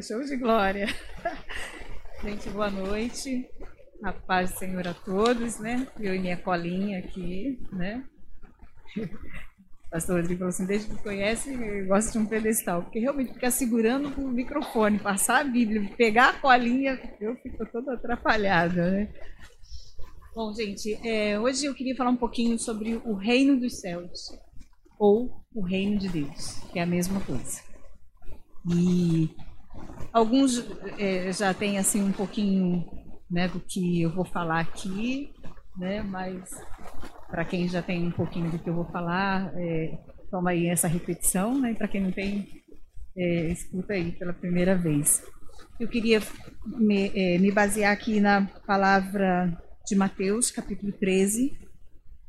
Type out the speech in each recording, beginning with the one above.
Show de glória. Gente, boa noite. A paz do Senhor a todos, né? Eu e minha colinha aqui, né? O pastor Rodrigo falou assim, desde que conhece, eu gosto de um pedestal, porque realmente ficar segurando o microfone, passar a Bíblia, pegar a colinha, eu fico toda atrapalhada, né? Bom, gente, é, hoje eu queria falar um pouquinho sobre o reino dos céus, ou o reino de Deus, que é a mesma coisa. E alguns é, já têm assim um pouquinho né, do que eu vou falar aqui, né, mas para quem já tem um pouquinho do que eu vou falar, é, toma aí essa repetição, né, para quem não tem, é, escuta aí pela primeira vez. Eu queria me, é, me basear aqui na palavra de Mateus, capítulo 13,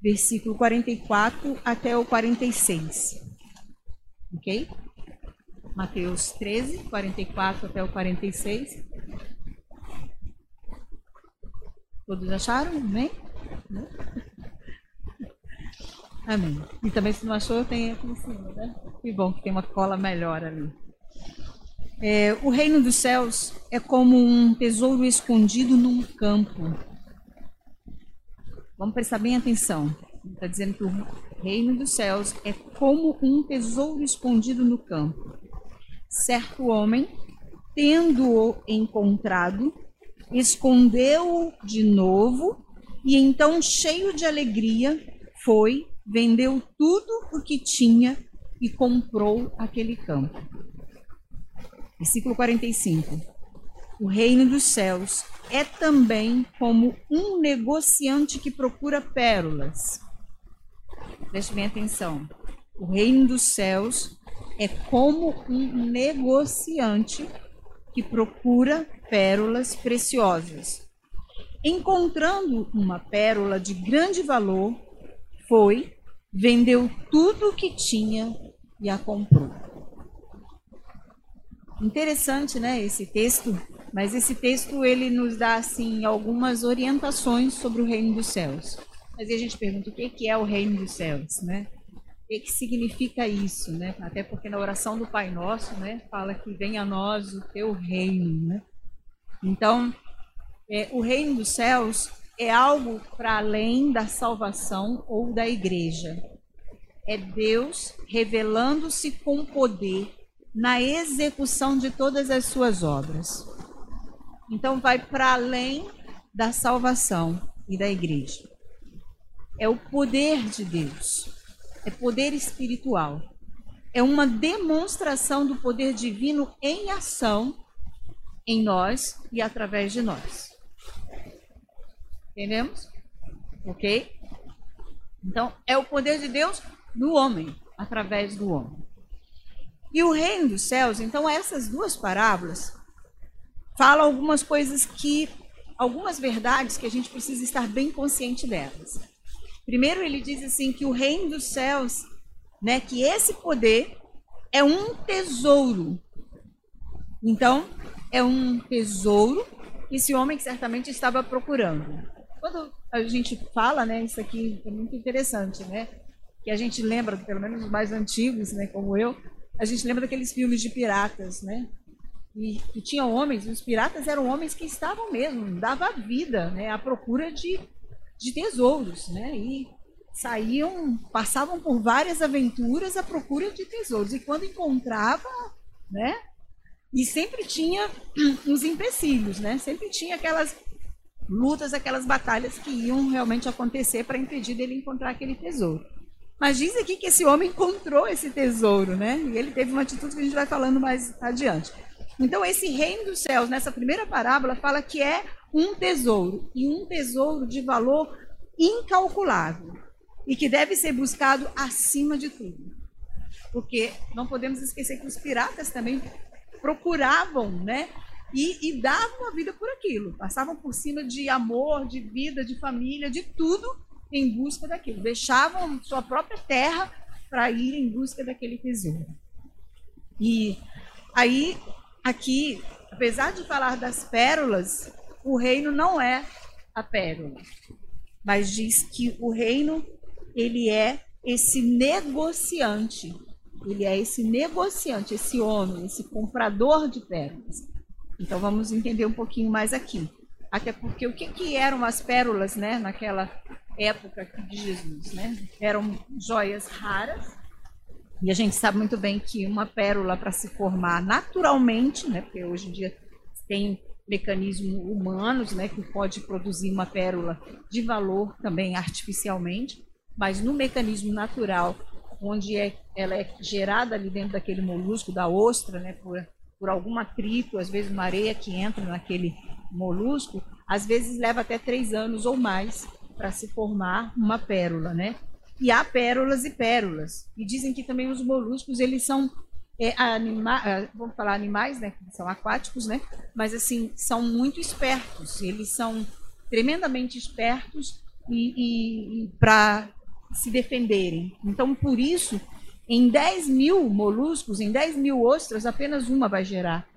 versículo 44 até o 46. Ok? Mateus 13, 44 até o 46. Todos acharam? Amém? Amém. E também se não achou, tem aqui em cima, né? Que bom que tem uma cola melhor ali. É, o reino dos céus é como um tesouro escondido num campo. Vamos prestar bem atenção. Está dizendo que o reino dos céus é como um tesouro escondido no campo certo homem, tendo-o encontrado, escondeu-o de novo e então, cheio de alegria, foi, vendeu tudo o que tinha e comprou aquele campo. Versículo 45. O reino dos céus é também como um negociante que procura pérolas. Preste bem atenção. O reino dos céus é como um negociante que procura pérolas preciosas. Encontrando uma pérola de grande valor, foi, vendeu tudo o que tinha e a comprou. Interessante, né, esse texto, mas esse texto ele nos dá assim algumas orientações sobre o reino dos céus. Mas a gente pergunta o que é o reino dos céus, né? O que, significa isso, né? Até porque na oração do Pai Nosso, né, fala que venha a nós o teu reino, né? Então, é, o reino dos céus é algo para além da salvação ou da igreja. É Deus revelando-se com poder na execução de todas as suas obras. Então, vai para além da salvação e da igreja. É o poder de Deus é poder espiritual. É uma demonstração do poder divino em ação em nós e através de nós. Entendemos? Ok? Então, é o poder de Deus no homem, através do homem. E o reino dos céus, então, essas duas parábolas falam algumas coisas que, algumas verdades que a gente precisa estar bem consciente delas. Primeiro ele diz assim que o reino dos céus, né, que esse poder é um tesouro. Então, é um tesouro que esse homem certamente estava procurando. Quando a gente fala, né, isso aqui é muito interessante, né? Que a gente lembra, pelo menos os mais antigos, né, como eu, a gente lembra daqueles filmes de piratas, né? E, e tinha homens, os piratas eram homens que estavam mesmo, dava vida, né, à procura de de tesouros, né? E saíam, passavam por várias aventuras à procura de tesouros. E quando encontrava, né? E sempre tinha uns empecilhos, né? Sempre tinha aquelas lutas, aquelas batalhas que iam realmente acontecer para impedir dele encontrar aquele tesouro. Mas diz aqui que esse homem encontrou esse tesouro, né? E ele teve uma atitude que a gente vai falando mais adiante. Então, esse reino dos céus, nessa primeira parábola, fala que é um tesouro, e um tesouro de valor incalculável, e que deve ser buscado acima de tudo. Porque não podemos esquecer que os piratas também procuravam, né? E, e davam a vida por aquilo, passavam por cima de amor, de vida, de família, de tudo em busca daquilo. Deixavam sua própria terra para ir em busca daquele tesouro. E aí, aqui, apesar de falar das pérolas, o reino não é a pérola, mas diz que o reino ele é esse negociante, ele é esse negociante, esse homem, esse comprador de pérolas. Então vamos entender um pouquinho mais aqui. Até porque o que, que eram as pérolas né, naquela época de Jesus? Né? Eram joias raras, e a gente sabe muito bem que uma pérola para se formar naturalmente, né, porque hoje em dia tem mecanismos humanos né, que pode produzir uma pérola de valor também artificialmente, mas no mecanismo natural, onde é, ela é gerada ali dentro daquele molusco, da ostra, né, por, por algum atrito, às vezes uma areia que entra naquele molusco, às vezes leva até três anos ou mais para se formar uma pérola, né? E há pérolas e pérolas. E dizem que também os moluscos, eles são é, anima é, vamos falar animais, né? São aquáticos, né? Mas assim, são muito espertos. Eles são tremendamente espertos e, e, e para se defenderem. Então, por isso, em 10 mil moluscos, em 10 mil ostras, apenas uma vai gerar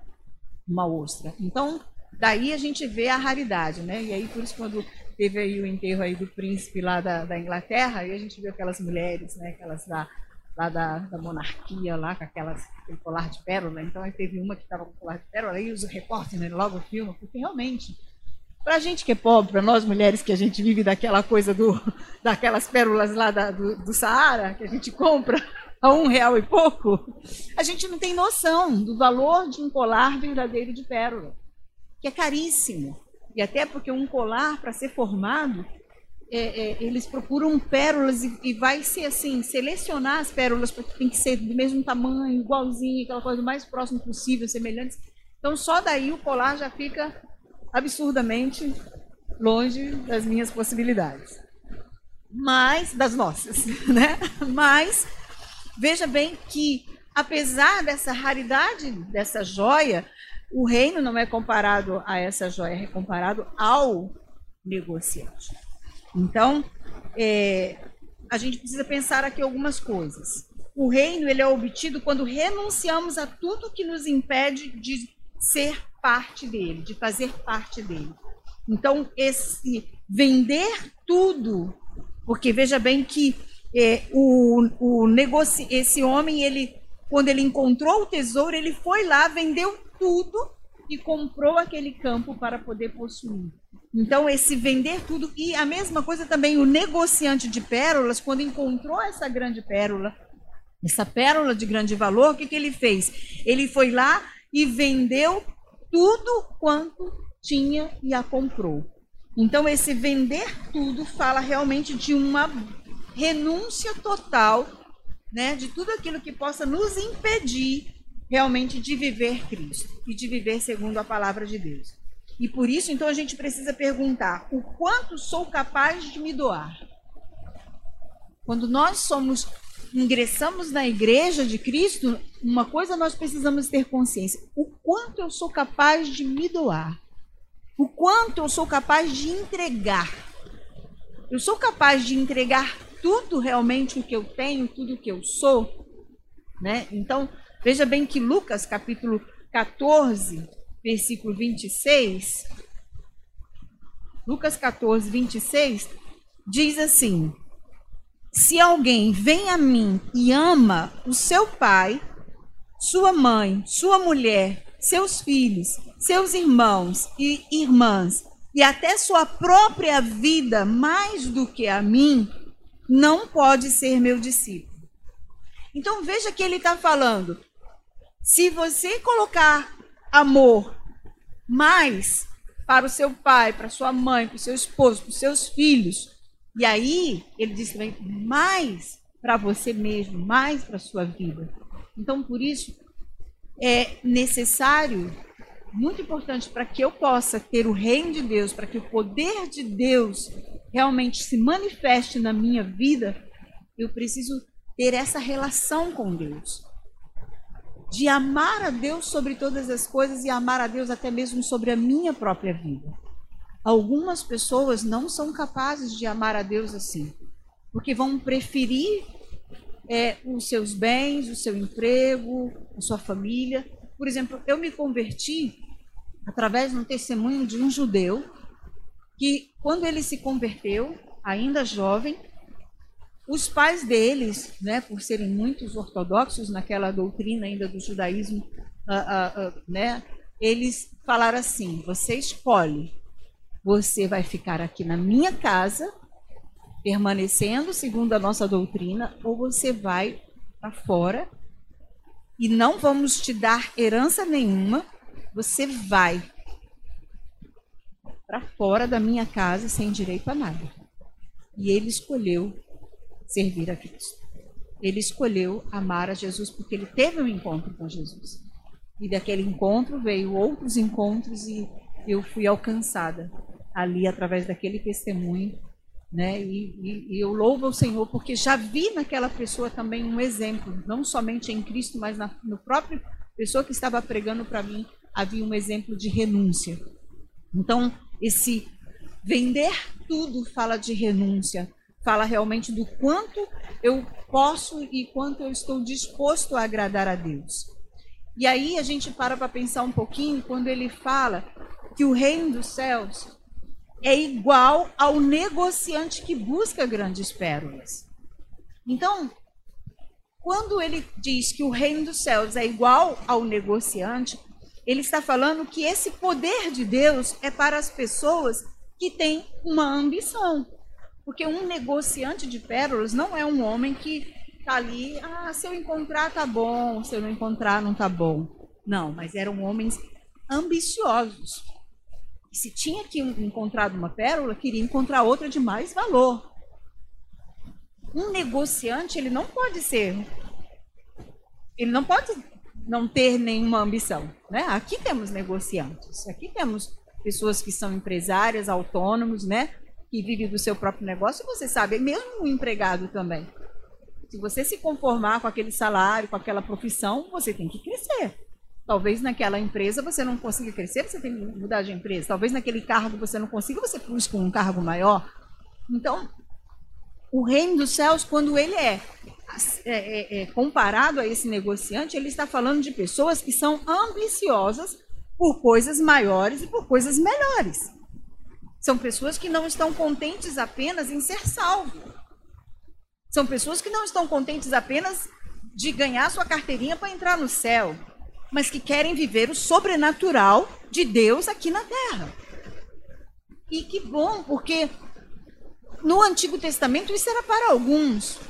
uma ostra. Então, daí a gente vê a raridade, né? E aí, por isso, quando teve aí o enterro aí do príncipe lá da, da Inglaterra, e a gente viu aquelas mulheres, né? Aquelas da, lá da, da monarquia, lá com aquelas, aquele colar de pérola. Então, aí teve uma que estava com colar de pérola, aí os repórteres né, logo filmam, porque realmente para a gente que é pobre, para nós mulheres que a gente vive daquela coisa do, daquelas pérolas lá da, do, do Saara, que a gente compra a um real e pouco, a gente não tem noção do valor de um colar verdadeiro de pérola, que é caríssimo. E até porque um colar, para ser formado, é, é, eles procuram pérolas e, e, vai ser assim, selecionar as pérolas, porque tem que ser do mesmo tamanho, igualzinho, aquela coisa mais próxima possível, semelhantes. Então, só daí o colar já fica absurdamente longe das minhas possibilidades. Mas, das nossas, né? Mas, veja bem que, apesar dessa raridade dessa joia, o reino não é comparado a essa joia, é comparado ao negociante. Então, é, a gente precisa pensar aqui algumas coisas. O reino ele é obtido quando renunciamos a tudo que nos impede de ser parte dele, de fazer parte dele. Então, esse vender tudo, porque veja bem que é, o, o negoci... esse homem, ele, quando ele encontrou o tesouro, ele foi lá, vendeu tudo e comprou aquele campo para poder possuir. Então, esse vender tudo, e a mesma coisa também o negociante de pérolas, quando encontrou essa grande pérola, essa pérola de grande valor, o que, que ele fez? Ele foi lá e vendeu tudo quanto tinha e a comprou. Então, esse vender tudo fala realmente de uma renúncia total né, de tudo aquilo que possa nos impedir realmente de viver Cristo e de viver segundo a palavra de Deus. E por isso, então, a gente precisa perguntar: o quanto sou capaz de me doar? Quando nós somos ingressamos na igreja de Cristo, uma coisa nós precisamos ter consciência: o quanto eu sou capaz de me doar, o quanto eu sou capaz de entregar. Eu sou capaz de entregar tudo realmente o que eu tenho, tudo o que eu sou, né? Então, veja bem que Lucas capítulo 14, versículo 26, Lucas 14, 26 diz assim: se alguém vem a mim e ama o seu pai, sua mãe, sua mulher, seus filhos, seus irmãos e irmãs, e até sua própria vida mais do que a mim, não pode ser meu discípulo. Então veja que ele está falando: se você colocar amor mais para o seu pai, para sua mãe, para o seu esposo, para os seus filhos, e aí, ele diz também, mais para você mesmo, mais para a sua vida. Então, por isso, é necessário, muito importante, para que eu possa ter o reino de Deus, para que o poder de Deus realmente se manifeste na minha vida, eu preciso ter essa relação com Deus. De amar a Deus sobre todas as coisas e amar a Deus até mesmo sobre a minha própria vida. Algumas pessoas não são capazes de amar a Deus assim, porque vão preferir é, os seus bens, o seu emprego, a sua família. Por exemplo, eu me converti através de um testemunho de um judeu que, quando ele se converteu, ainda jovem, os pais deles, né, por serem muitos ortodoxos naquela doutrina ainda do judaísmo, uh, uh, uh, né, eles falaram assim: você escolhe, você vai ficar aqui na minha casa, permanecendo segundo a nossa doutrina, ou você vai para fora. E não vamos te dar herança nenhuma, você vai para fora da minha casa sem direito a nada. E ele escolheu servir a Cristo. Ele escolheu amar a Jesus porque ele teve um encontro com Jesus. E daquele encontro veio outros encontros e eu fui alcançada ali através daquele testemunho, né? E, e, e eu louvo ao Senhor porque já vi naquela pessoa também um exemplo, não somente em Cristo, mas na, no próprio pessoa que estava pregando para mim havia um exemplo de renúncia. Então esse vender tudo fala de renúncia, fala realmente do quanto eu posso e quanto eu estou disposto a agradar a Deus. E aí a gente para para pensar um pouquinho quando ele fala que o reino dos céus é igual ao negociante que busca grandes pérolas. Então, quando ele diz que o reino dos céus é igual ao negociante, ele está falando que esse poder de Deus é para as pessoas que têm uma ambição. Porque um negociante de pérolas não é um homem que está ali, ah, se eu encontrar tá bom, se eu não encontrar não tá bom. Não, mas eram homens ambiciosos. E se tinha que encontrado uma pérola, queria encontrar outra de mais valor. Um negociante, ele não pode ser ele não pode não ter nenhuma ambição, né? Aqui temos negociantes, aqui temos pessoas que são empresárias, autônomos, né? Que vive do seu próprio negócio, você sabe, mesmo um empregado também. Se você se conformar com aquele salário, com aquela profissão, você tem que crescer. Talvez naquela empresa você não consiga crescer, você tem que mudar de empresa. Talvez naquele cargo você não consiga, você busca um cargo maior. Então, o reino dos céus, quando ele é, é, é, é comparado a esse negociante, ele está falando de pessoas que são ambiciosas por coisas maiores e por coisas melhores. São pessoas que não estão contentes apenas em ser salvo. São pessoas que não estão contentes apenas de ganhar sua carteirinha para entrar no céu, mas que querem viver o sobrenatural de Deus aqui na terra. E que bom, porque no Antigo Testamento isso era para alguns,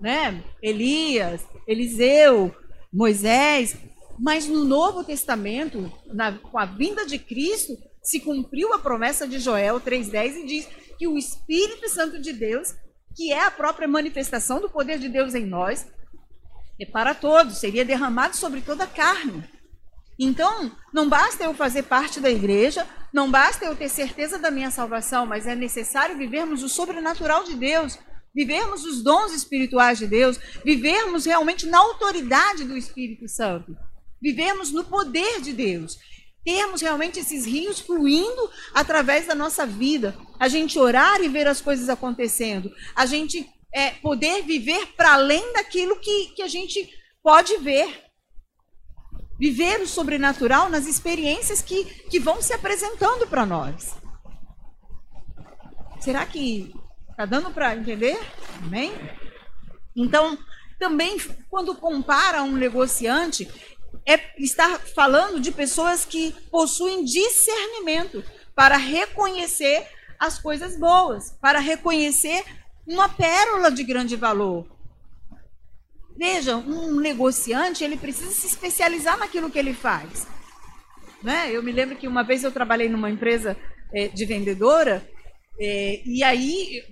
né? Elias, Eliseu, Moisés, mas no Novo Testamento, na, com a vinda de Cristo, se cumpriu a promessa de Joel 3,10 e diz que o Espírito Santo de Deus, que é a própria manifestação do poder de Deus em nós, é para todos, seria derramado sobre toda a carne. Então, não basta eu fazer parte da igreja, não basta eu ter certeza da minha salvação, mas é necessário vivermos o sobrenatural de Deus, vivermos os dons espirituais de Deus, vivermos realmente na autoridade do Espírito Santo, vivermmos no poder de Deus termos realmente esses rios fluindo através da nossa vida, a gente orar e ver as coisas acontecendo, a gente é, poder viver para além daquilo que, que a gente pode ver. Viver o sobrenatural nas experiências que, que vão se apresentando para nós. Será que está dando para entender? Amém? Então, também, quando compara um negociante, é, está falando de pessoas que possuem discernimento para reconhecer as coisas boas, para reconhecer uma pérola de grande valor. Veja, um negociante ele precisa se especializar naquilo que ele faz. Né? Eu me lembro que uma vez eu trabalhei numa empresa é, de vendedora é, e aí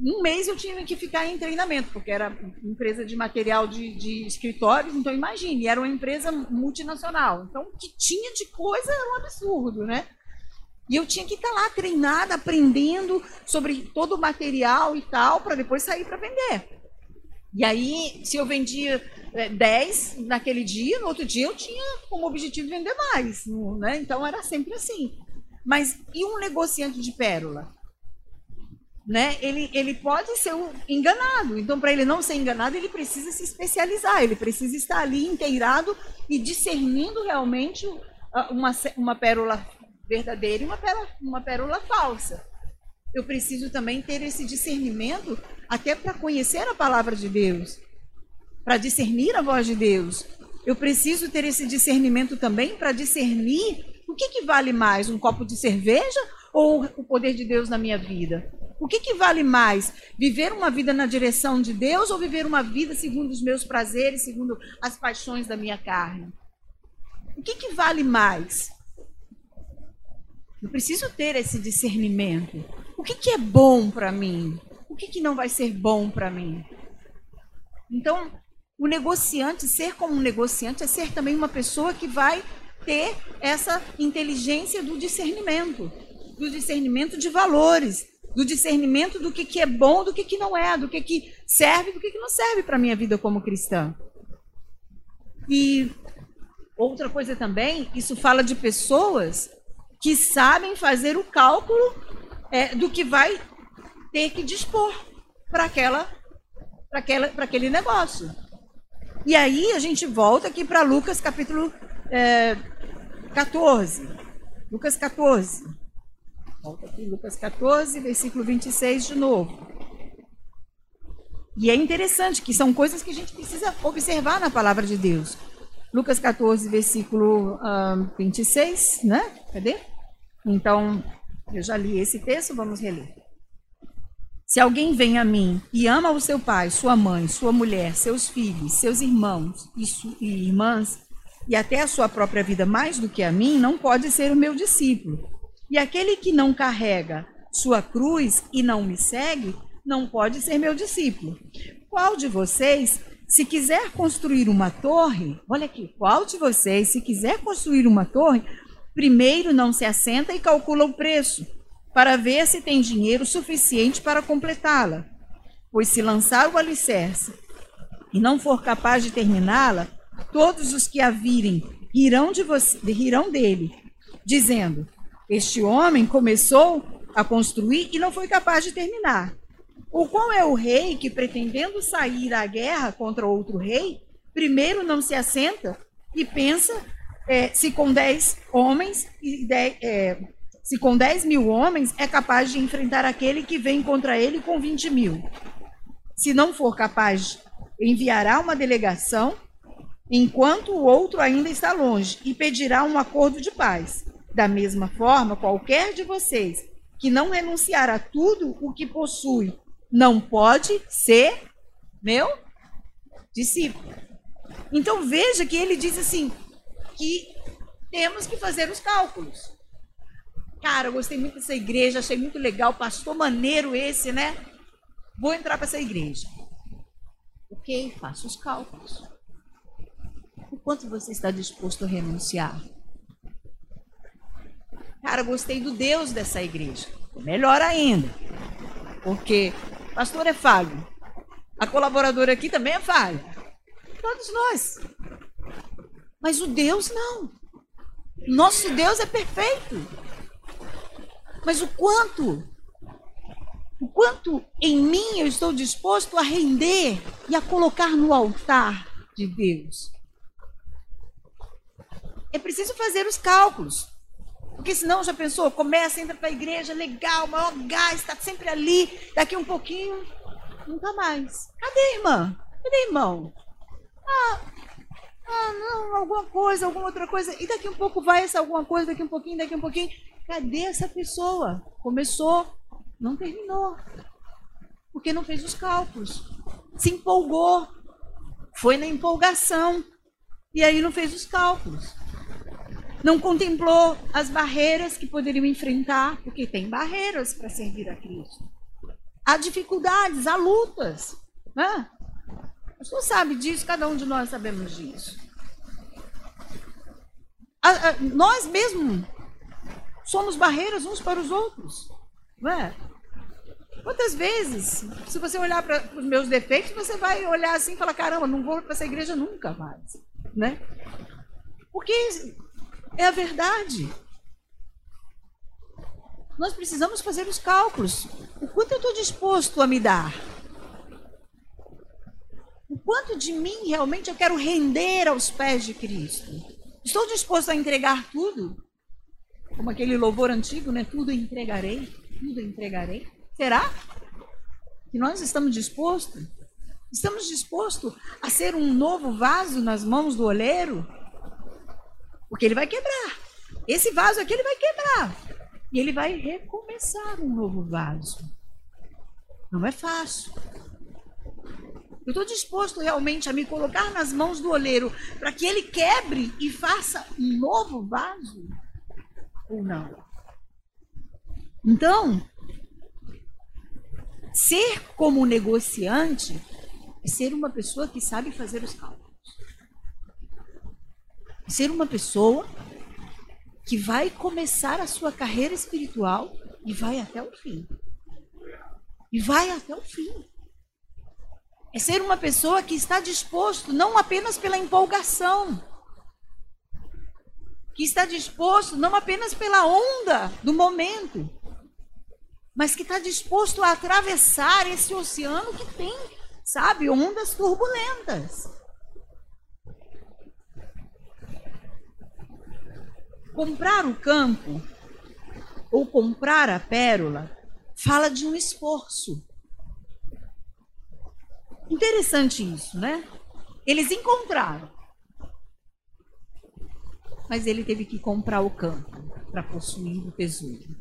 um mês eu tinha que ficar em treinamento, porque era empresa de material de, de escritórios, então imagine, era uma empresa multinacional. Então, o que tinha de coisa era um absurdo, né? E eu tinha que estar lá treinada, aprendendo sobre todo o material e tal, para depois sair para vender. E aí, se eu vendia 10 é, naquele dia, no outro dia eu tinha como objetivo vender mais. Né? Então, era sempre assim. Mas e um negociante de pérola? Né, ele, ele pode ser enganado. Então, para ele não ser enganado, ele precisa se especializar, ele precisa estar ali inteirado e discernindo realmente uma, uma pérola verdadeira e uma pérola, uma pérola falsa. eu preciso também ter esse discernimento até para conhecer a palavra de Deus, para discernir a voz de Deus. Eu preciso ter esse discernimento também para discernir o que, que vale mais, um copo de cerveja ou o poder de Deus na minha vida? O que, que vale mais? Viver uma vida na direção de Deus ou viver uma vida segundo os meus prazeres, segundo as paixões da minha carne? O que, que vale mais? Eu preciso ter esse discernimento. O que, que é bom para mim? O que, que não vai ser bom para mim? Então, o negociante, ser como um negociante, é ser também uma pessoa que vai ter essa inteligência do discernimento, do discernimento de valores, do discernimento do que, que é bom, do que, que não é, do que, que serve, do que, que não serve para a minha vida como cristã. E outra coisa também, isso fala de pessoas que sabem fazer o cálculo é, do que vai ter que dispor para aquela, aquela, aquele negócio. E aí a gente volta aqui para Lucas capítulo é, 14. Lucas 14. Volta aqui, Lucas 14, versículo 26 de novo. E é interessante que são coisas que a gente precisa observar na palavra de Deus. Lucas 14, versículo 26, né? Cadê? Então, eu já li esse texto, vamos reler. Se alguém vem a mim e ama o seu pai, sua mãe, sua mulher, seus filhos, seus irmãos e, e irmãs, e até a sua própria vida mais do que a mim, não pode ser o meu discípulo. E aquele que não carrega sua cruz e não me segue, não pode ser meu discípulo. Qual de vocês, se quiser construir uma torre, olha aqui, qual de vocês, se quiser construir uma torre, primeiro não se assenta e calcula o preço, para ver se tem dinheiro suficiente para completá-la? Pois se lançar o alicerce e não for capaz de terminá-la, Todos os que a virem rirão, de você, rirão dele, dizendo: Este homem começou a construir e não foi capaz de terminar. Ou qual é o rei que, pretendendo sair à guerra contra outro rei, primeiro não se assenta e pensa é, se com dez homens e dez, é, se com dez mil homens é capaz de enfrentar aquele que vem contra ele com vinte mil. Se não for capaz, enviará uma delegação enquanto o outro ainda está longe, e pedirá um acordo de paz. Da mesma forma, qualquer de vocês que não renunciar a tudo o que possui, não pode ser meu discípulo. Então veja que ele diz assim que temos que fazer os cálculos. Cara, eu gostei muito dessa igreja, achei muito legal, pastor maneiro esse, né? Vou entrar para essa igreja. Ok, faço os cálculos o quanto você está disposto a renunciar. Cara, gostei do Deus dessa igreja. Melhor ainda. Porque pastor é falho. A colaboradora aqui também é falha. Todos nós. Mas o Deus não. Nosso Deus é perfeito. Mas o quanto? O quanto em mim eu estou disposto a render e a colocar no altar de Deus? é preciso fazer os cálculos. Porque senão já pensou, começa, entra para a igreja, legal, maior gás, está sempre ali, daqui um pouquinho, nunca mais. Cadê, irmã? Cadê, irmão? Ah, ah, não, alguma coisa, alguma outra coisa. E daqui um pouco vai essa alguma coisa, daqui um pouquinho, daqui um pouquinho. Cadê essa pessoa? Começou, não terminou. Porque não fez os cálculos. Se empolgou. Foi na empolgação. E aí não fez os cálculos não contemplou as barreiras que poderiam enfrentar, porque tem barreiras para servir a Cristo. Há dificuldades, há lutas. Né? Senhor sabe disso, cada um de nós sabemos disso. A, a, nós mesmos somos barreiras uns para os outros. Não é? Quantas vezes, se você olhar para os meus defeitos, você vai olhar assim e falar: caramba, não vou para essa igreja nunca mais. Né? Porque é a verdade. Nós precisamos fazer os cálculos. O quanto eu estou disposto a me dar? O quanto de mim realmente eu quero render aos pés de Cristo? Estou disposto a entregar tudo? Como aquele louvor antigo, né? Tudo entregarei. tudo entregarei. Será que nós estamos dispostos? Estamos dispostos a ser um novo vaso nas mãos do oleiro? Porque ele vai quebrar. Esse vaso aqui ele vai quebrar. E ele vai recomeçar um novo vaso. Não é fácil. Eu estou disposto realmente a me colocar nas mãos do oleiro para que ele quebre e faça um novo vaso? Ou não? Então, ser como negociante é ser uma pessoa que sabe fazer os cálculos. Ser uma pessoa que vai começar a sua carreira espiritual e vai até o fim. E vai até o fim. É ser uma pessoa que está disposto, não apenas pela empolgação, que está disposto não apenas pela onda do momento, mas que está disposto a atravessar esse oceano que tem, sabe, ondas turbulentas. Comprar o campo ou comprar a pérola fala de um esforço. Interessante isso, né? Eles encontraram. Mas ele teve que comprar o campo para possuir o tesouro.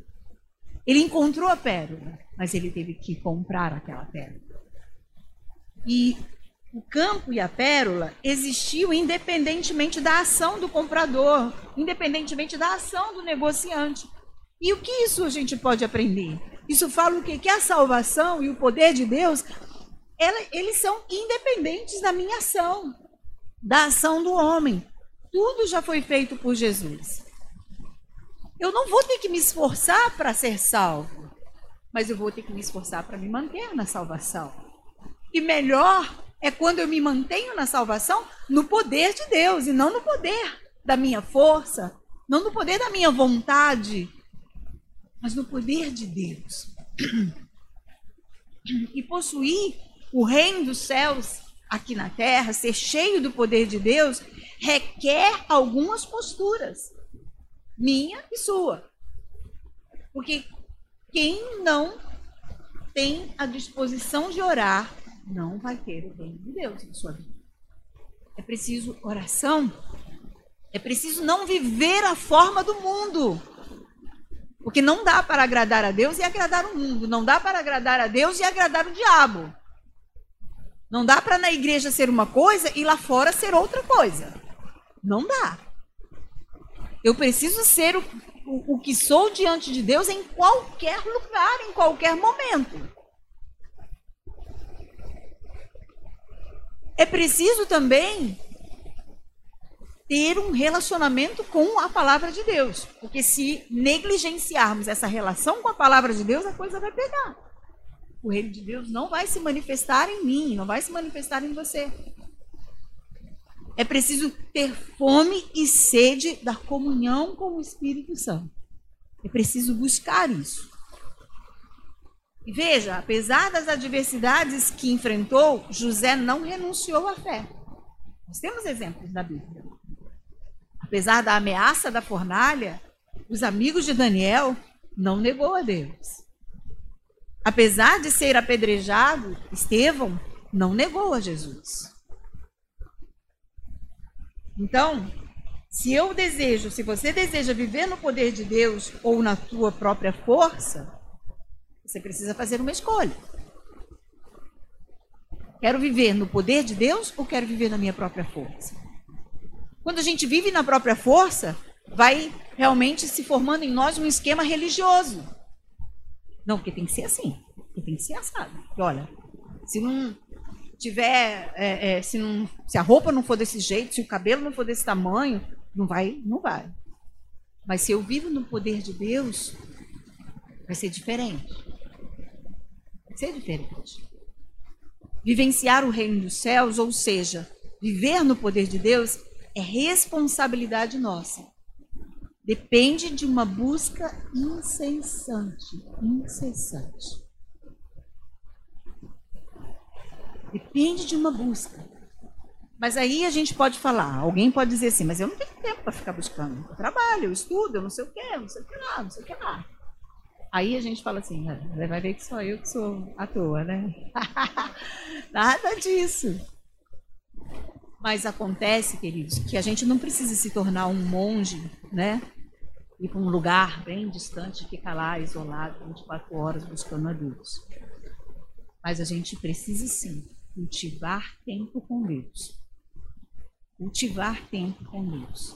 Ele encontrou a pérola, mas ele teve que comprar aquela pérola. E o campo e a pérola existiam independentemente da ação do comprador, independentemente da ação do negociante. E o que isso a gente pode aprender? Isso fala o quê? Que a salvação e o poder de Deus, ela, eles são independentes da minha ação, da ação do homem. Tudo já foi feito por Jesus. Eu não vou ter que me esforçar para ser salvo, mas eu vou ter que me esforçar para me manter na salvação. E melhor é quando eu me mantenho na salvação no poder de Deus e não no poder da minha força, não no poder da minha vontade, mas no poder de Deus. E possuir o reino dos céus aqui na terra, ser cheio do poder de Deus, requer algumas posturas minha e sua. Porque quem não tem a disposição de orar não vai ter o reino de Deus na sua vida. É preciso oração. É preciso não viver a forma do mundo. Porque não dá para agradar a Deus e agradar o mundo. Não dá para agradar a Deus e agradar o diabo. Não dá para na igreja ser uma coisa e lá fora ser outra coisa. Não dá. Eu preciso ser o, o, o que sou diante de Deus em qualquer lugar, em qualquer momento. É preciso também ter um relacionamento com a palavra de Deus. Porque se negligenciarmos essa relação com a palavra de Deus, a coisa vai pegar. O reino de Deus não vai se manifestar em mim, não vai se manifestar em você. É preciso ter fome e sede da comunhão com o Espírito Santo. É preciso buscar isso. E veja, apesar das adversidades que enfrentou, José não renunciou à fé. Nós temos exemplos na Bíblia. Apesar da ameaça da fornalha, os amigos de Daniel não negou a Deus. Apesar de ser apedrejado, Estevão não negou a Jesus. Então, se eu desejo, se você deseja viver no poder de Deus ou na tua própria força, você precisa fazer uma escolha. Quero viver no poder de Deus ou quero viver na minha própria força? Quando a gente vive na própria força, vai realmente se formando em nós um esquema religioso. Não, porque tem que ser assim. Porque tem que ser assado. Porque, olha, se não, tiver, é, é, se, não, se a roupa não for desse jeito, se o cabelo não for desse tamanho, não vai, não vai. Mas se eu vivo no poder de Deus, vai ser diferente. Ser diferente. Vivenciar o reino dos céus, ou seja, viver no poder de Deus, é responsabilidade nossa. Depende de uma busca incessante, incessante. Depende de uma busca. Mas aí a gente pode falar, alguém pode dizer assim, mas eu não tenho tempo para ficar buscando. Eu trabalho, eu estudo, eu não sei o quê, não sei o que lá, não sei o que lá. Aí a gente fala assim, ah, vai ver que só eu que sou à toa, né? Nada disso. Mas acontece, queridos, que a gente não precisa se tornar um monge, né? Ir para um lugar bem distante, ficar lá isolado 24 horas buscando a Deus. Mas a gente precisa sim cultivar tempo com Deus. Cultivar tempo com Deus.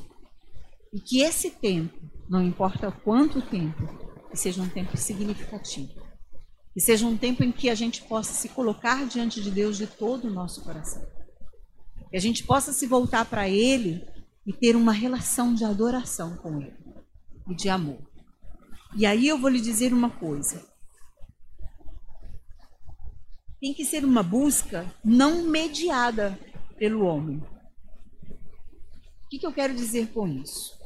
E que esse tempo, não importa quanto tempo, que seja um tempo significativo. Que seja um tempo em que a gente possa se colocar diante de Deus de todo o nosso coração. Que a gente possa se voltar para Ele e ter uma relação de adoração com Ele e de amor. E aí eu vou lhe dizer uma coisa. Tem que ser uma busca não mediada pelo homem. O que, que eu quero dizer com isso?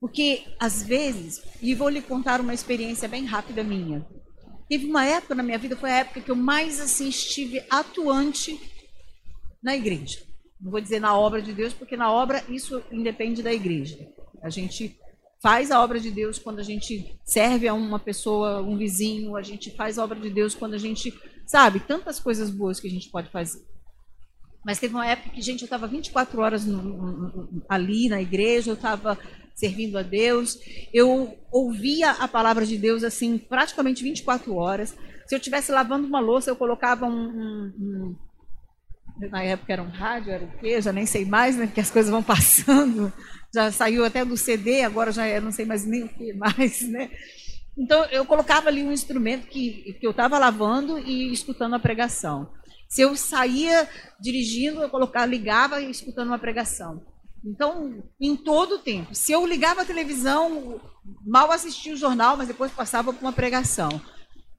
Porque, às vezes, e vou lhe contar uma experiência bem rápida minha. Teve uma época na minha vida, foi a época que eu mais assim estive atuante na igreja. Não vou dizer na obra de Deus, porque na obra isso independe da igreja. A gente faz a obra de Deus quando a gente serve a uma pessoa, um vizinho, a gente faz a obra de Deus quando a gente, sabe, tantas coisas boas que a gente pode fazer. Mas teve uma época que, gente, eu estava 24 horas no, no, ali na igreja, eu estava servindo a Deus, eu ouvia a palavra de Deus assim, praticamente 24 horas. Se eu estivesse lavando uma louça, eu colocava um, um, um na época era um rádio, era o quê? Já nem sei mais, né? Porque as coisas vão passando. Já saiu até do CD, agora já é, não sei mais nem o que mais, né? Então eu colocava ali um instrumento que, que eu estava lavando e escutando a pregação. Se eu saía dirigindo, eu colocava, ligava e escutando uma pregação. Então, em todo o tempo. Se eu ligava a televisão, mal assistia o jornal, mas depois passava por uma pregação.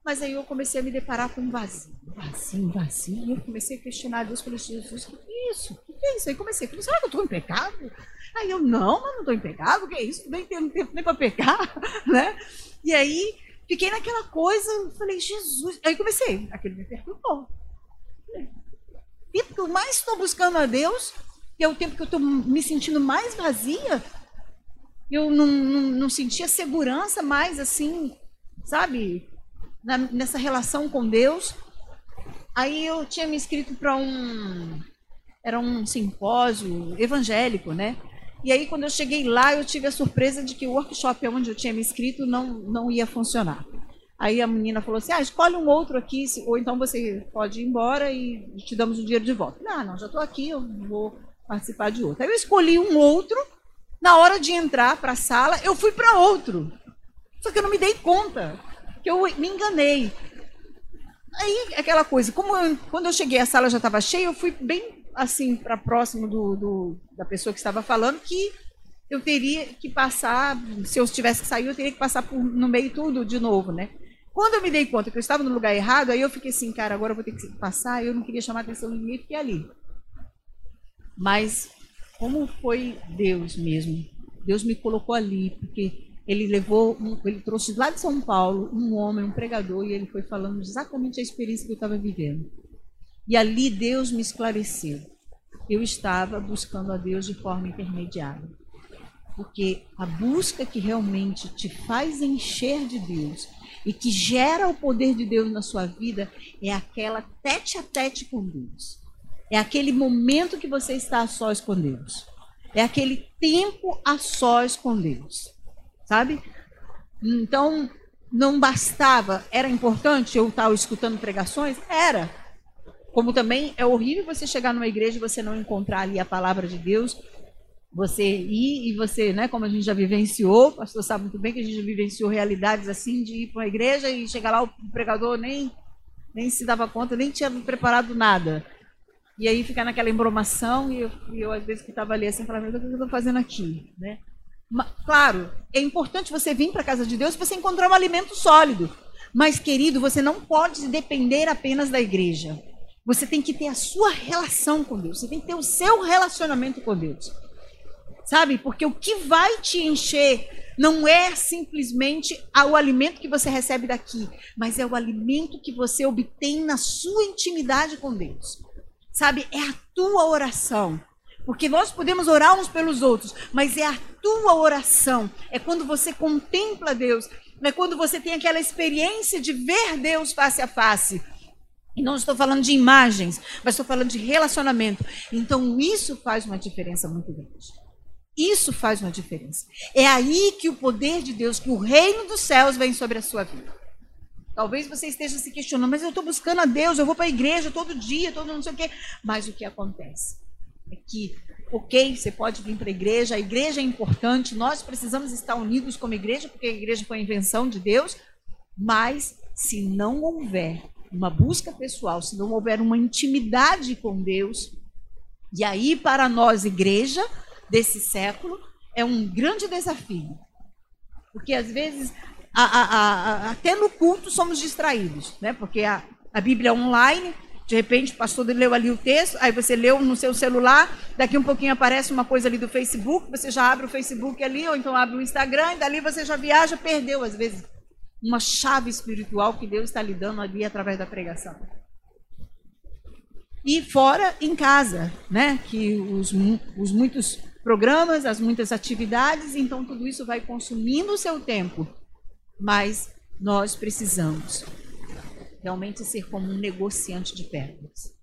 Mas aí eu comecei a me deparar com um vazio, vazio, vazio. E eu comecei a questionar Deus, falei, Jesus, o que é isso? O que é isso? Aí comecei, falei, será que eu estou em pecado? Aí eu, não, mas não estou em pecado, o que é isso? Nem tenho tempo nem para pecar, né? E aí fiquei naquela coisa, falei, Jesus. Aí comecei, aquele me perturbou. E eu mais estou buscando a Deus, e é o tempo que eu estou me sentindo mais vazia, eu não, não, não sentia segurança mais assim, sabe? na, nessa relação com Deus. Aí eu tinha me inscrito para um era um simpósio evangélico, né? E aí quando eu cheguei lá, eu tive a surpresa de que o workshop onde eu tinha me inscrito não não ia funcionar. Aí a menina falou assim: "Ah, escolhe um outro aqui, ou então você pode ir embora e te damos o dinheiro de volta". Não, não, já estou aqui, eu vou participar de outro. Aí eu escolhi um outro. Na hora de entrar para a sala, eu fui para outro. Só que eu não me dei conta que eu me enganei. Aí, aquela coisa, como eu, quando eu cheguei, a sala já estava cheia, eu fui bem assim para próximo do, do, da pessoa que estava falando, que eu teria que passar, se eu tivesse que sair, eu teria que passar por, no meio tudo de novo, né? Quando eu me dei conta que eu estava no lugar errado, aí eu fiquei assim, cara, agora eu vou ter que passar, eu não queria chamar a atenção de ninguém, fiquei ali. Mas como foi Deus mesmo? Deus me colocou ali, porque ele levou, ele trouxe lá de São Paulo um homem, um pregador, e ele foi falando exatamente a experiência que eu estava vivendo. E ali Deus me esclareceu. Eu estava buscando a Deus de forma intermediária. Porque a busca que realmente te faz encher de Deus e que gera o poder de Deus na sua vida é aquela tete a tete com Deus. É aquele momento que você está a sós com Deus. É aquele tempo a sós com Deus sabe? Então, não bastava, era importante eu estar escutando pregações? Era. Como também é horrível você chegar numa igreja e você não encontrar ali a palavra de Deus, você ir e você, né, como a gente já vivenciou, o pastor sabe muito bem que a gente já vivenciou realidades assim de ir para uma igreja e chegar lá o pregador nem nem se dava conta, nem tinha preparado nada. E aí ficar naquela embromação e eu, e eu às vezes que estava ali assim, falava, o que eu estou fazendo aqui, né? Claro, é importante você vir para a casa de Deus e você encontrar um alimento sólido. Mas, querido, você não pode depender apenas da igreja. Você tem que ter a sua relação com Deus. Você tem que ter o seu relacionamento com Deus. Sabe? Porque o que vai te encher não é simplesmente o alimento que você recebe daqui, mas é o alimento que você obtém na sua intimidade com Deus. Sabe? É a tua oração. Porque nós podemos orar uns pelos outros, mas é a tua oração, é quando você contempla Deus, é quando você tem aquela experiência de ver Deus face a face. E não estou falando de imagens, mas estou falando de relacionamento. Então, isso faz uma diferença muito grande. Isso faz uma diferença. É aí que o poder de Deus, que o reino dos céus vem sobre a sua vida. Talvez você esteja se questionando, mas eu estou buscando a Deus, eu vou para a igreja todo dia, todo não sei o quê. Mas o que acontece é que, ok, você pode vir para a igreja, a igreja é importante, nós precisamos estar unidos como igreja, porque a igreja foi a invenção de Deus, mas se não houver uma busca pessoal, se não houver uma intimidade com Deus, e aí para nós, igreja desse século, é um grande desafio. Porque às vezes, a, a, a, até no culto, somos distraídos, né? porque a, a Bíblia é online, de repente, o pastor leu ali o texto, aí você leu no seu celular, daqui um pouquinho aparece uma coisa ali do Facebook, você já abre o Facebook ali, ou então abre o Instagram, e dali você já viaja, perdeu, às vezes, uma chave espiritual que Deus está lhe dando ali através da pregação. E fora em casa, né? Que os, os muitos programas, as muitas atividades, então tudo isso vai consumindo o seu tempo. Mas nós precisamos realmente ser como um negociante de pérolas.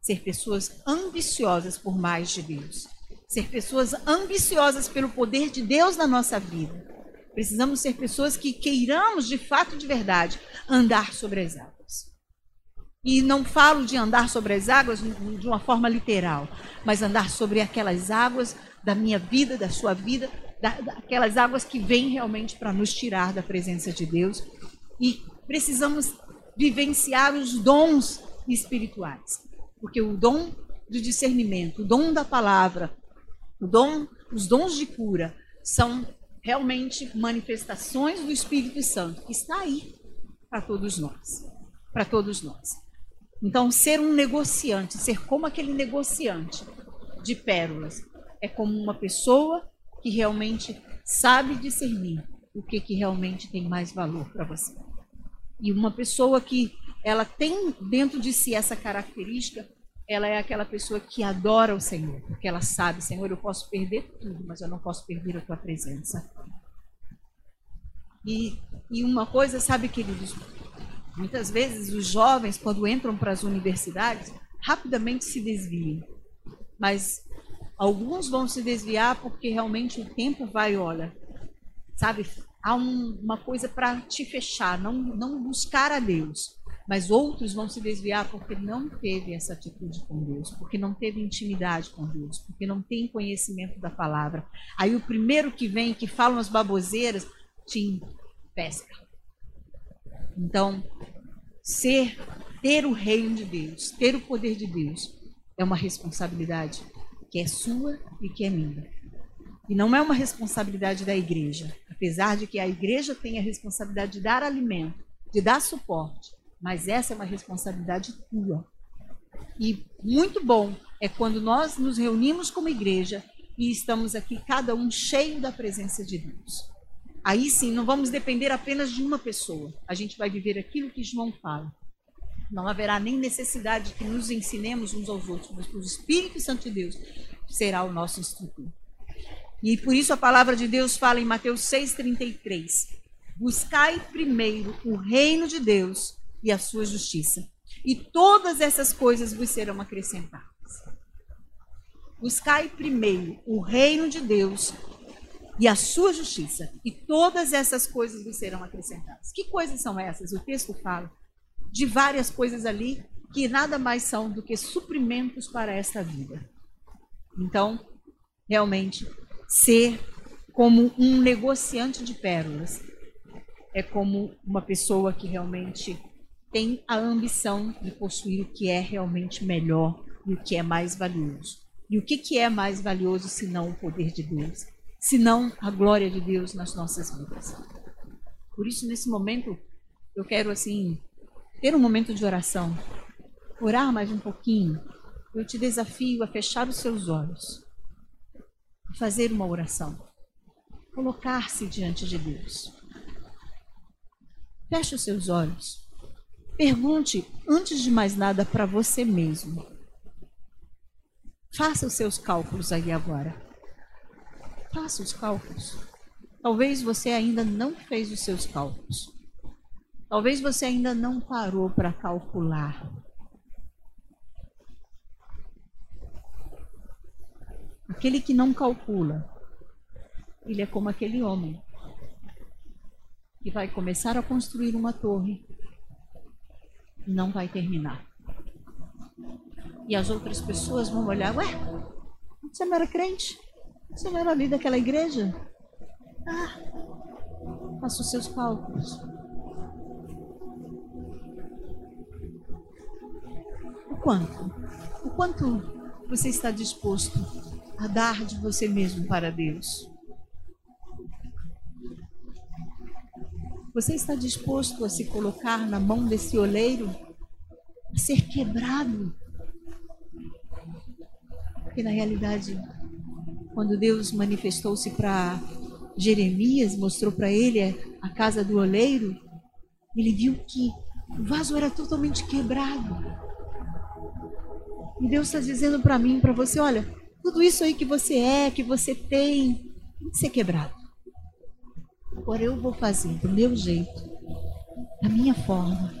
Ser pessoas ambiciosas por mais de Deus. Ser pessoas ambiciosas pelo poder de Deus na nossa vida Precisamos ser pessoas que queiramos, de fato, de verdade, andar sobre as águas. E não falo de andar sobre as águas de uma forma literal, mas andar sobre aquelas águas da minha vida, da sua vida, aquelas águas que vêm realmente para nos tirar da presença de Deus. E precisamos vivenciar os dons espirituais, porque o dom do discernimento, o dom da palavra, o dom, os dons de cura são realmente manifestações do Espírito Santo que está aí para todos nós, para todos nós. Então, ser um negociante, ser como aquele negociante de pérolas, é como uma pessoa que realmente sabe discernir o que, que realmente tem mais valor para você. E uma pessoa que ela tem dentro de si essa característica, ela é aquela pessoa que adora o Senhor, porque ela sabe, Senhor, eu posso perder tudo, mas eu não posso perder a tua presença. E, e uma coisa, sabe, queridos, muitas vezes os jovens, quando entram para as universidades, rapidamente se desviam. Mas alguns vão se desviar porque realmente o tempo vai, olha, sabe, há um, uma coisa para te fechar, não, não buscar a Deus. Mas outros vão se desviar porque não teve essa atitude com Deus, porque não teve intimidade com Deus, porque não tem conhecimento da palavra. Aí o primeiro que vem, que fala umas baboseiras, te pesca. Então, ser, ter o reino de Deus, ter o poder de Deus, é uma responsabilidade que é sua e que é minha. E não é uma responsabilidade da igreja, apesar de que a igreja tem a responsabilidade de dar alimento, de dar suporte, mas essa é uma responsabilidade tua. E muito bom é quando nós nos reunimos como igreja e estamos aqui, cada um cheio da presença de Deus. Aí sim, não vamos depender apenas de uma pessoa. A gente vai viver aquilo que João fala. Não haverá nem necessidade que nos ensinemos uns aos outros, mas o Espírito Santo de Deus será o nosso instrutor. E por isso a palavra de Deus fala em Mateus 6,33: Buscai primeiro o reino de Deus e a sua justiça. E todas essas coisas vos serão acrescentadas. Buscai primeiro o reino de Deus e a sua justiça, e todas essas coisas vos serão acrescentadas. Que coisas são essas? O texto fala de várias coisas ali que nada mais são do que suprimentos para esta vida. Então, realmente, ser como um negociante de pérolas é como uma pessoa que realmente tem a ambição de possuir o que é realmente melhor e o que é mais valioso. E o que, que é mais valioso se não o poder de Deus, se não a glória de Deus nas nossas vidas? Por isso, nesse momento, eu quero assim ter um momento de oração, orar mais um pouquinho. Eu te desafio a fechar os seus olhos, fazer uma oração, colocar-se diante de Deus. Feche os seus olhos. Pergunte, antes de mais nada, para você mesmo. Faça os seus cálculos aí agora. Faça os cálculos. Talvez você ainda não fez os seus cálculos. Talvez você ainda não parou para calcular. Aquele que não calcula, ele é como aquele homem que vai começar a construir uma torre e não vai terminar. E as outras pessoas vão olhar, ué, você não era crente? Você não era ali daquela igreja? Ah, faça os seus cálculos. O quanto? O quanto você está disposto a dar de você mesmo para Deus? Você está disposto a se colocar na mão desse oleiro, a ser quebrado? Porque na realidade, quando Deus manifestou-se para Jeremias, mostrou para ele a casa do oleiro, ele viu que o vaso era totalmente quebrado. E Deus está dizendo para mim, para você, olha, tudo isso aí que você é, que você tem, tem que ser quebrado. Agora eu vou fazer do meu jeito, da minha forma.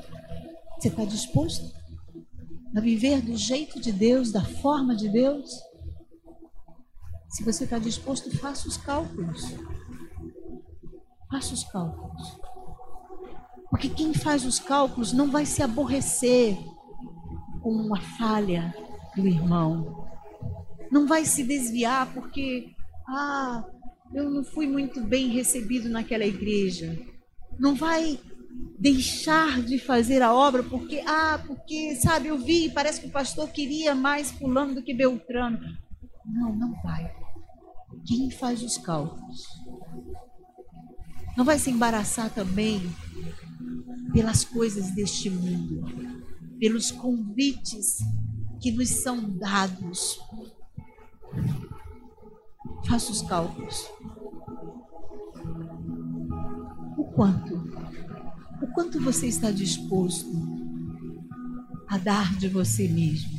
Você está disposto a viver do jeito de Deus, da forma de Deus? Se você está disposto, faça os cálculos. Faça os cálculos. Porque quem faz os cálculos não vai se aborrecer com uma falha do irmão não vai se desviar porque, ah, eu não fui muito bem recebido naquela igreja. Não vai deixar de fazer a obra porque, ah, porque, sabe, eu vi, parece que o pastor queria mais fulano do que Beltrano. Não, não vai. Quem faz os cálculos? Não vai se embaraçar também pelas coisas deste mundo, pelos convites que nos são dados, Faça os cálculos. O quanto? O quanto você está disposto a dar de você mesmo?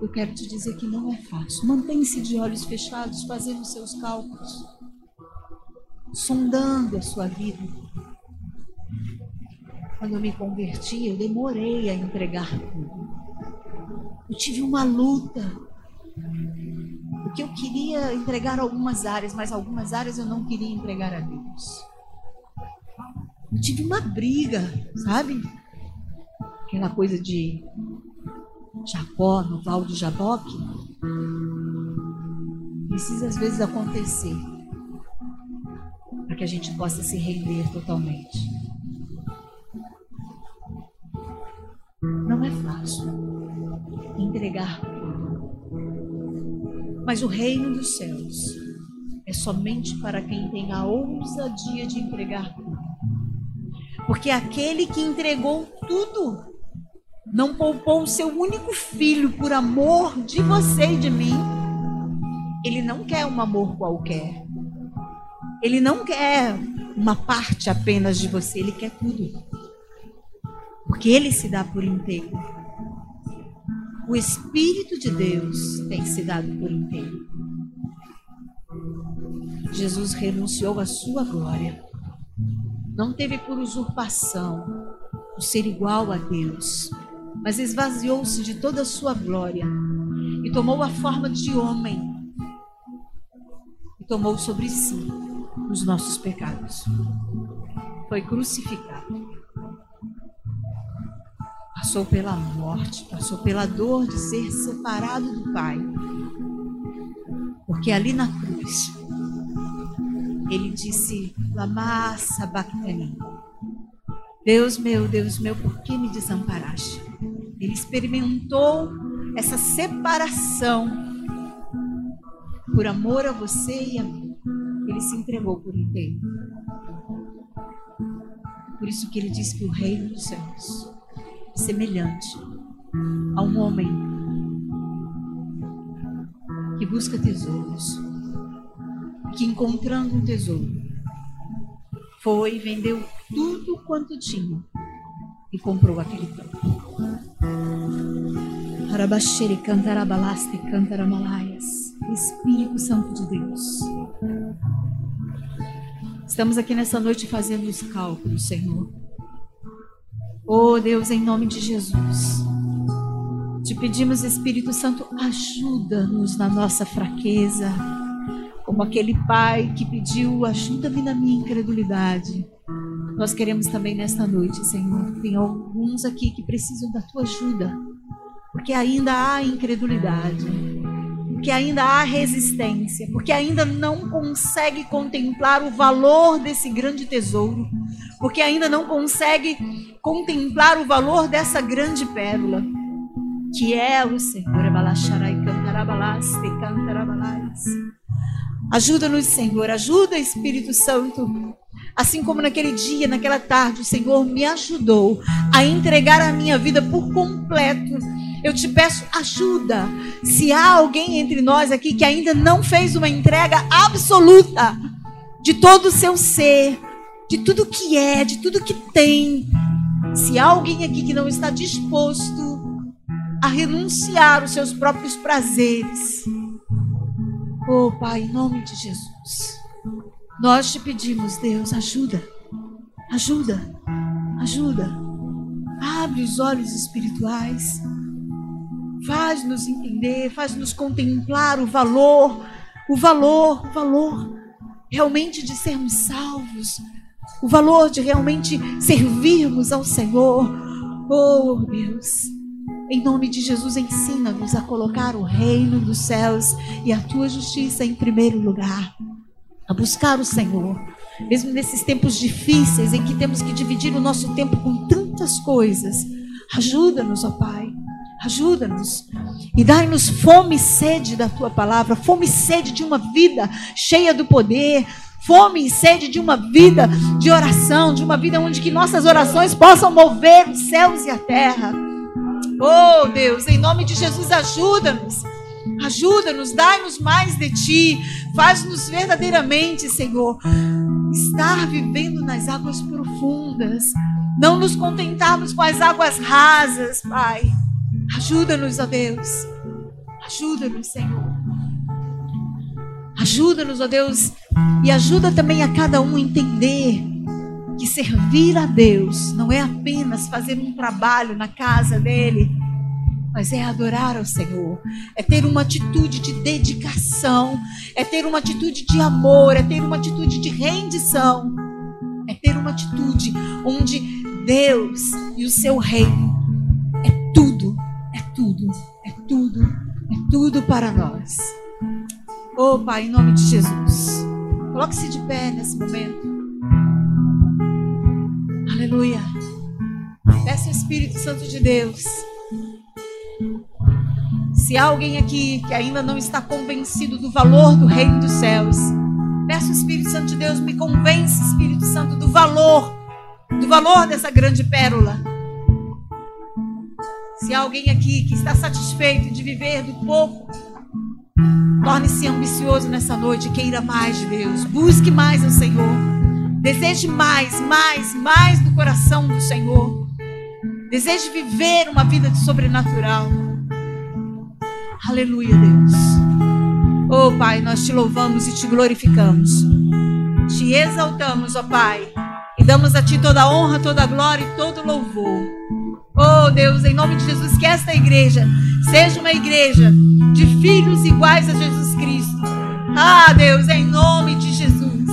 Eu quero te dizer que não é fácil. Mantenha-se de olhos fechados, fazendo seus cálculos, sondando a sua vida. Quando eu me converti, eu demorei a entregar tudo. Eu tive uma luta. Porque eu queria entregar algumas áreas, mas algumas áreas eu não queria entregar a Deus. Eu tive uma briga, sabe? Aquela coisa de Jacó, no Val do Jaboque. Precisa às vezes acontecer para que a gente possa se render totalmente. Não é fácil entregar tudo. Mas o reino dos céus é somente para quem tem a ousadia de entregar tudo. Porque aquele que entregou tudo não poupou o seu único filho por amor de você e de mim. Ele não quer um amor qualquer. Ele não quer uma parte apenas de você, ele quer tudo porque ele se dá por inteiro. O Espírito de Deus tem se dado por inteiro. Jesus renunciou à sua glória. Não teve por usurpação o ser igual a Deus, mas esvaziou-se de toda a sua glória e tomou a forma de homem e tomou sobre si os nossos pecados. Foi crucificado passou pela morte, passou pela dor de ser separado do Pai. Porque ali na cruz, ele disse: Lama sabachthani. Deus meu, Deus meu, por que me desamparaste? Ele experimentou essa separação por amor a você e a mim. Ele se entregou por inteiro. Por isso que ele diz que o reino dos céus semelhante a um homem que busca tesouros, que encontrando um tesouro, foi e vendeu tudo quanto tinha e comprou aquele campo. Arabashiri cantarabalasti cantaramalaias. Espírito Santo de Deus. Estamos aqui nessa noite fazendo os cálculos, Senhor. Oh Deus, em nome de Jesus. Te pedimos, Espírito Santo, ajuda-nos na nossa fraqueza, como aquele pai que pediu: ajuda-me na minha incredulidade. Nós queremos também nesta noite, Senhor. Tem alguns aqui que precisam da tua ajuda, porque ainda há incredulidade, porque ainda há resistência, porque ainda não consegue contemplar o valor desse grande tesouro, porque ainda não consegue contemplar o valor dessa grande pérola, que é o Senhor. Ajuda-nos, Senhor, ajuda, Espírito Santo, Assim como naquele dia, naquela tarde, o Senhor me ajudou a entregar a minha vida por completo. Eu te peço ajuda. Se há alguém entre nós aqui que ainda não fez uma entrega absoluta de todo o seu ser, de tudo que é, de tudo que tem, se há alguém aqui que não está disposto a renunciar os seus próprios prazeres, oh Pai, em nome de Jesus. Nós te pedimos, Deus, ajuda, ajuda, ajuda. Abre os olhos espirituais, faz-nos entender, faz-nos contemplar o valor, o valor, o valor realmente de sermos salvos, o valor de realmente servirmos ao Senhor. Oh, Deus, em nome de Jesus, ensina-nos a colocar o reino dos céus e a tua justiça em primeiro lugar a buscar o Senhor. Mesmo nesses tempos difíceis em que temos que dividir o nosso tempo com tantas coisas, ajuda-nos, ó Pai. Ajuda-nos e dai-nos fome e sede da tua palavra, fome e sede de uma vida cheia do poder, fome e sede de uma vida de oração, de uma vida onde que nossas orações possam mover os céus e a terra. Oh Deus, em nome de Jesus, ajuda-nos Ajuda-nos, dai-nos mais de ti. Faz-nos verdadeiramente, Senhor, estar vivendo nas águas profundas. Não nos contentarmos com as águas rasas, Pai. Ajuda-nos, ó Deus. Ajuda-nos, Senhor. Ajuda-nos, ó Deus. E ajuda também a cada um entender que servir a Deus não é apenas fazer um trabalho na casa dele mas é adorar ao Senhor, é ter uma atitude de dedicação, é ter uma atitude de amor, é ter uma atitude de rendição, é ter uma atitude onde Deus e o seu reino é tudo, é tudo, é tudo, é tudo para nós. Oh Pai, em nome de Jesus, coloque-se de pé nesse momento. Aleluia. Peça o Espírito Santo de Deus se há alguém aqui que ainda não está convencido do valor do reino dos céus, peço o Espírito Santo de Deus, me convence, Espírito Santo, do valor, do valor dessa grande pérola. Se há alguém aqui que está satisfeito de viver do pouco, torne-se ambicioso nessa noite, queira mais de Deus, busque mais ao Senhor, deseje mais, mais, mais do coração do Senhor, deseje viver uma vida de sobrenatural. Aleluia, Deus. Oh, Pai, nós te louvamos e te glorificamos. Te exaltamos, ó oh, Pai, e damos a ti toda a honra, toda a glória e todo o louvor. Oh, Deus, em nome de Jesus, que esta igreja seja uma igreja de filhos iguais a Jesus Cristo. Ah, Deus, em nome de Jesus,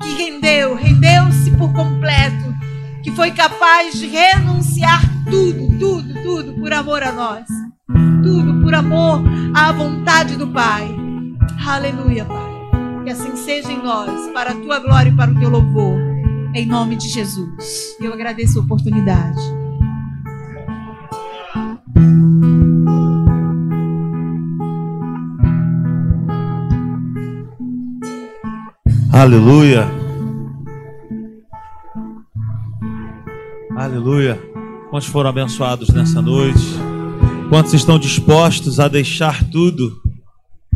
que rendeu, rendeu-se por completo, que foi capaz de renunciar tudo, tudo, tudo por amor a nós tudo por amor à vontade do Pai. Aleluia, Pai. Que assim seja em nós, para a tua glória e para o teu louvor. Em nome de Jesus. Eu agradeço a oportunidade. Aleluia. Aleluia. Quantos foram abençoados nessa noite? Quantos estão dispostos a deixar tudo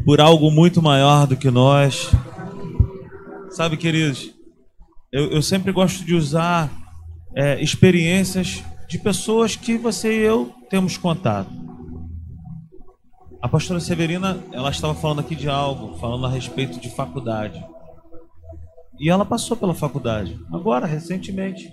por algo muito maior do que nós? Sabe, queridos, eu, eu sempre gosto de usar é, experiências de pessoas que você e eu temos contato. A pastora Severina, ela estava falando aqui de algo, falando a respeito de faculdade. E ela passou pela faculdade, agora, recentemente.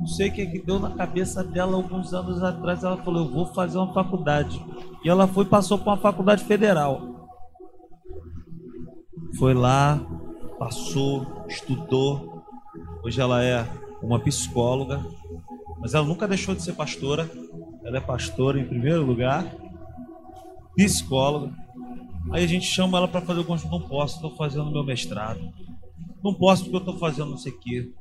Não sei o que, é que deu na cabeça dela alguns anos atrás. Ela falou: Eu vou fazer uma faculdade. E ela foi passou para uma faculdade federal. Foi lá, passou, estudou. Hoje ela é uma psicóloga. Mas ela nunca deixou de ser pastora. Ela é pastora em primeiro lugar, psicóloga. Aí a gente chama ela para fazer alguns. Não posso, estou fazendo meu mestrado. Não posso porque eu estou fazendo não sei o quê.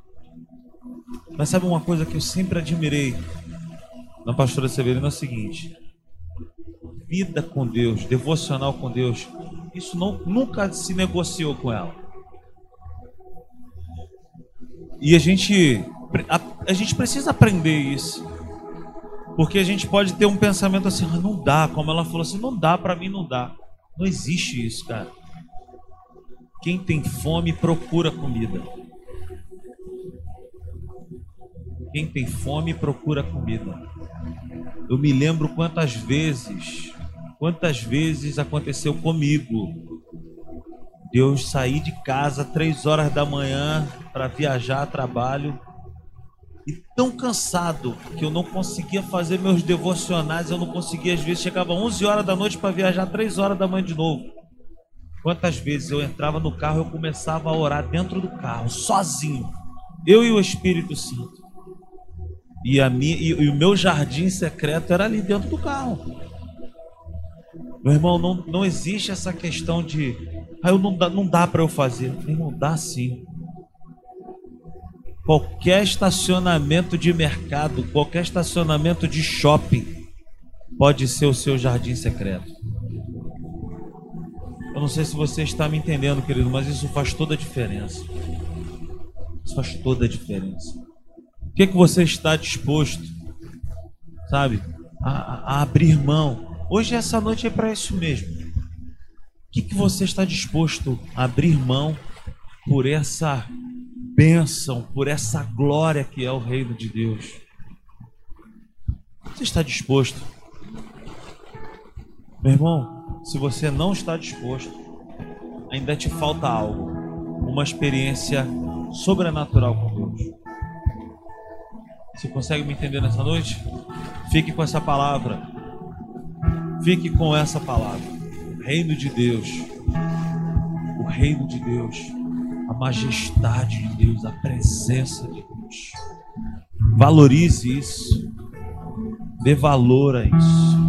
Mas sabe uma coisa que eu sempre admirei na pastora Severina é o seguinte: vida com Deus, devocional com Deus, isso não, nunca se negociou com ela. E a gente, a, a gente precisa aprender isso. Porque a gente pode ter um pensamento assim, ah, não dá, como ela falou assim, não dá, para mim não dá. Não existe isso, cara. Quem tem fome procura comida. Quem tem fome procura comida. Eu me lembro quantas vezes, quantas vezes aconteceu comigo. Deus sair de casa três horas da manhã para viajar a trabalho e tão cansado que eu não conseguia fazer meus devocionais, eu não conseguia às vezes chegava 11 horas da noite para viajar três horas da manhã de novo. Quantas vezes eu entrava no carro, eu começava a orar dentro do carro, sozinho, eu e o Espírito Santo. E, a minha, e, e o meu jardim secreto era ali dentro do carro. Meu irmão, não, não existe essa questão de. Ah, eu não dá, não dá para eu fazer. Meu irmão, dá sim. Qualquer estacionamento de mercado, qualquer estacionamento de shopping, pode ser o seu jardim secreto. Eu não sei se você está me entendendo, querido, mas isso faz toda a diferença. Isso faz toda a diferença que, que você está disposto, sabe, a, a abrir mão? Hoje, essa noite é para isso mesmo. O que, que você está disposto a abrir mão por essa bênção, por essa glória que é o reino de Deus? Você está disposto? Meu irmão, se você não está disposto, ainda te falta algo, uma experiência sobrenatural com Deus. Você consegue me entender nessa noite? Fique com essa palavra. Fique com essa palavra. Reino de Deus. O reino de Deus. A majestade de Deus. A presença de Deus. Valorize isso. Dê valor a isso.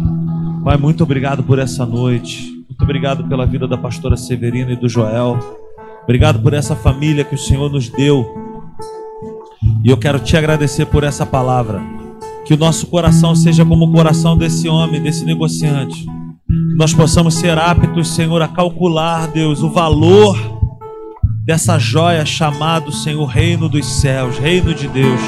Pai, muito obrigado por essa noite. Muito obrigado pela vida da pastora Severina e do Joel. Obrigado por essa família que o Senhor nos deu e eu quero te agradecer por essa palavra. Que o nosso coração seja como o coração desse homem, desse negociante. Que nós possamos ser aptos, Senhor, a calcular, Deus, o valor dessa joia chamado, Senhor, Reino dos Céus, Reino de Deus.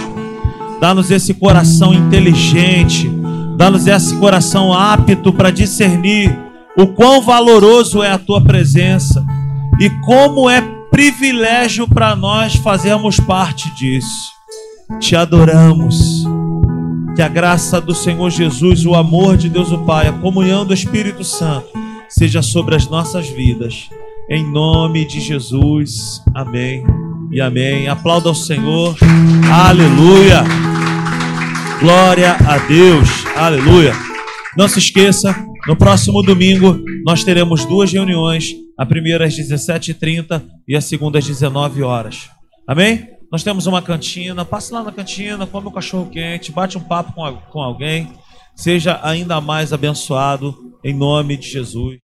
Dá-nos esse coração inteligente, dá-nos esse coração apto para discernir o quão valoroso é a tua presença e como é privilégio para nós fazermos parte disso. Te adoramos. Que a graça do Senhor Jesus, o amor de Deus o Pai, a comunhão do Espírito Santo seja sobre as nossas vidas. Em nome de Jesus. Amém e amém. Aplauda ao Senhor. Aleluia. Glória a Deus. Aleluia. Não se esqueça, no próximo domingo nós teremos duas reuniões a primeira às 17h30 e a segunda às 19 horas. Amém? Nós temos uma cantina, passe lá na cantina, come um cachorro quente, bate um papo com, com alguém, seja ainda mais abençoado em nome de Jesus.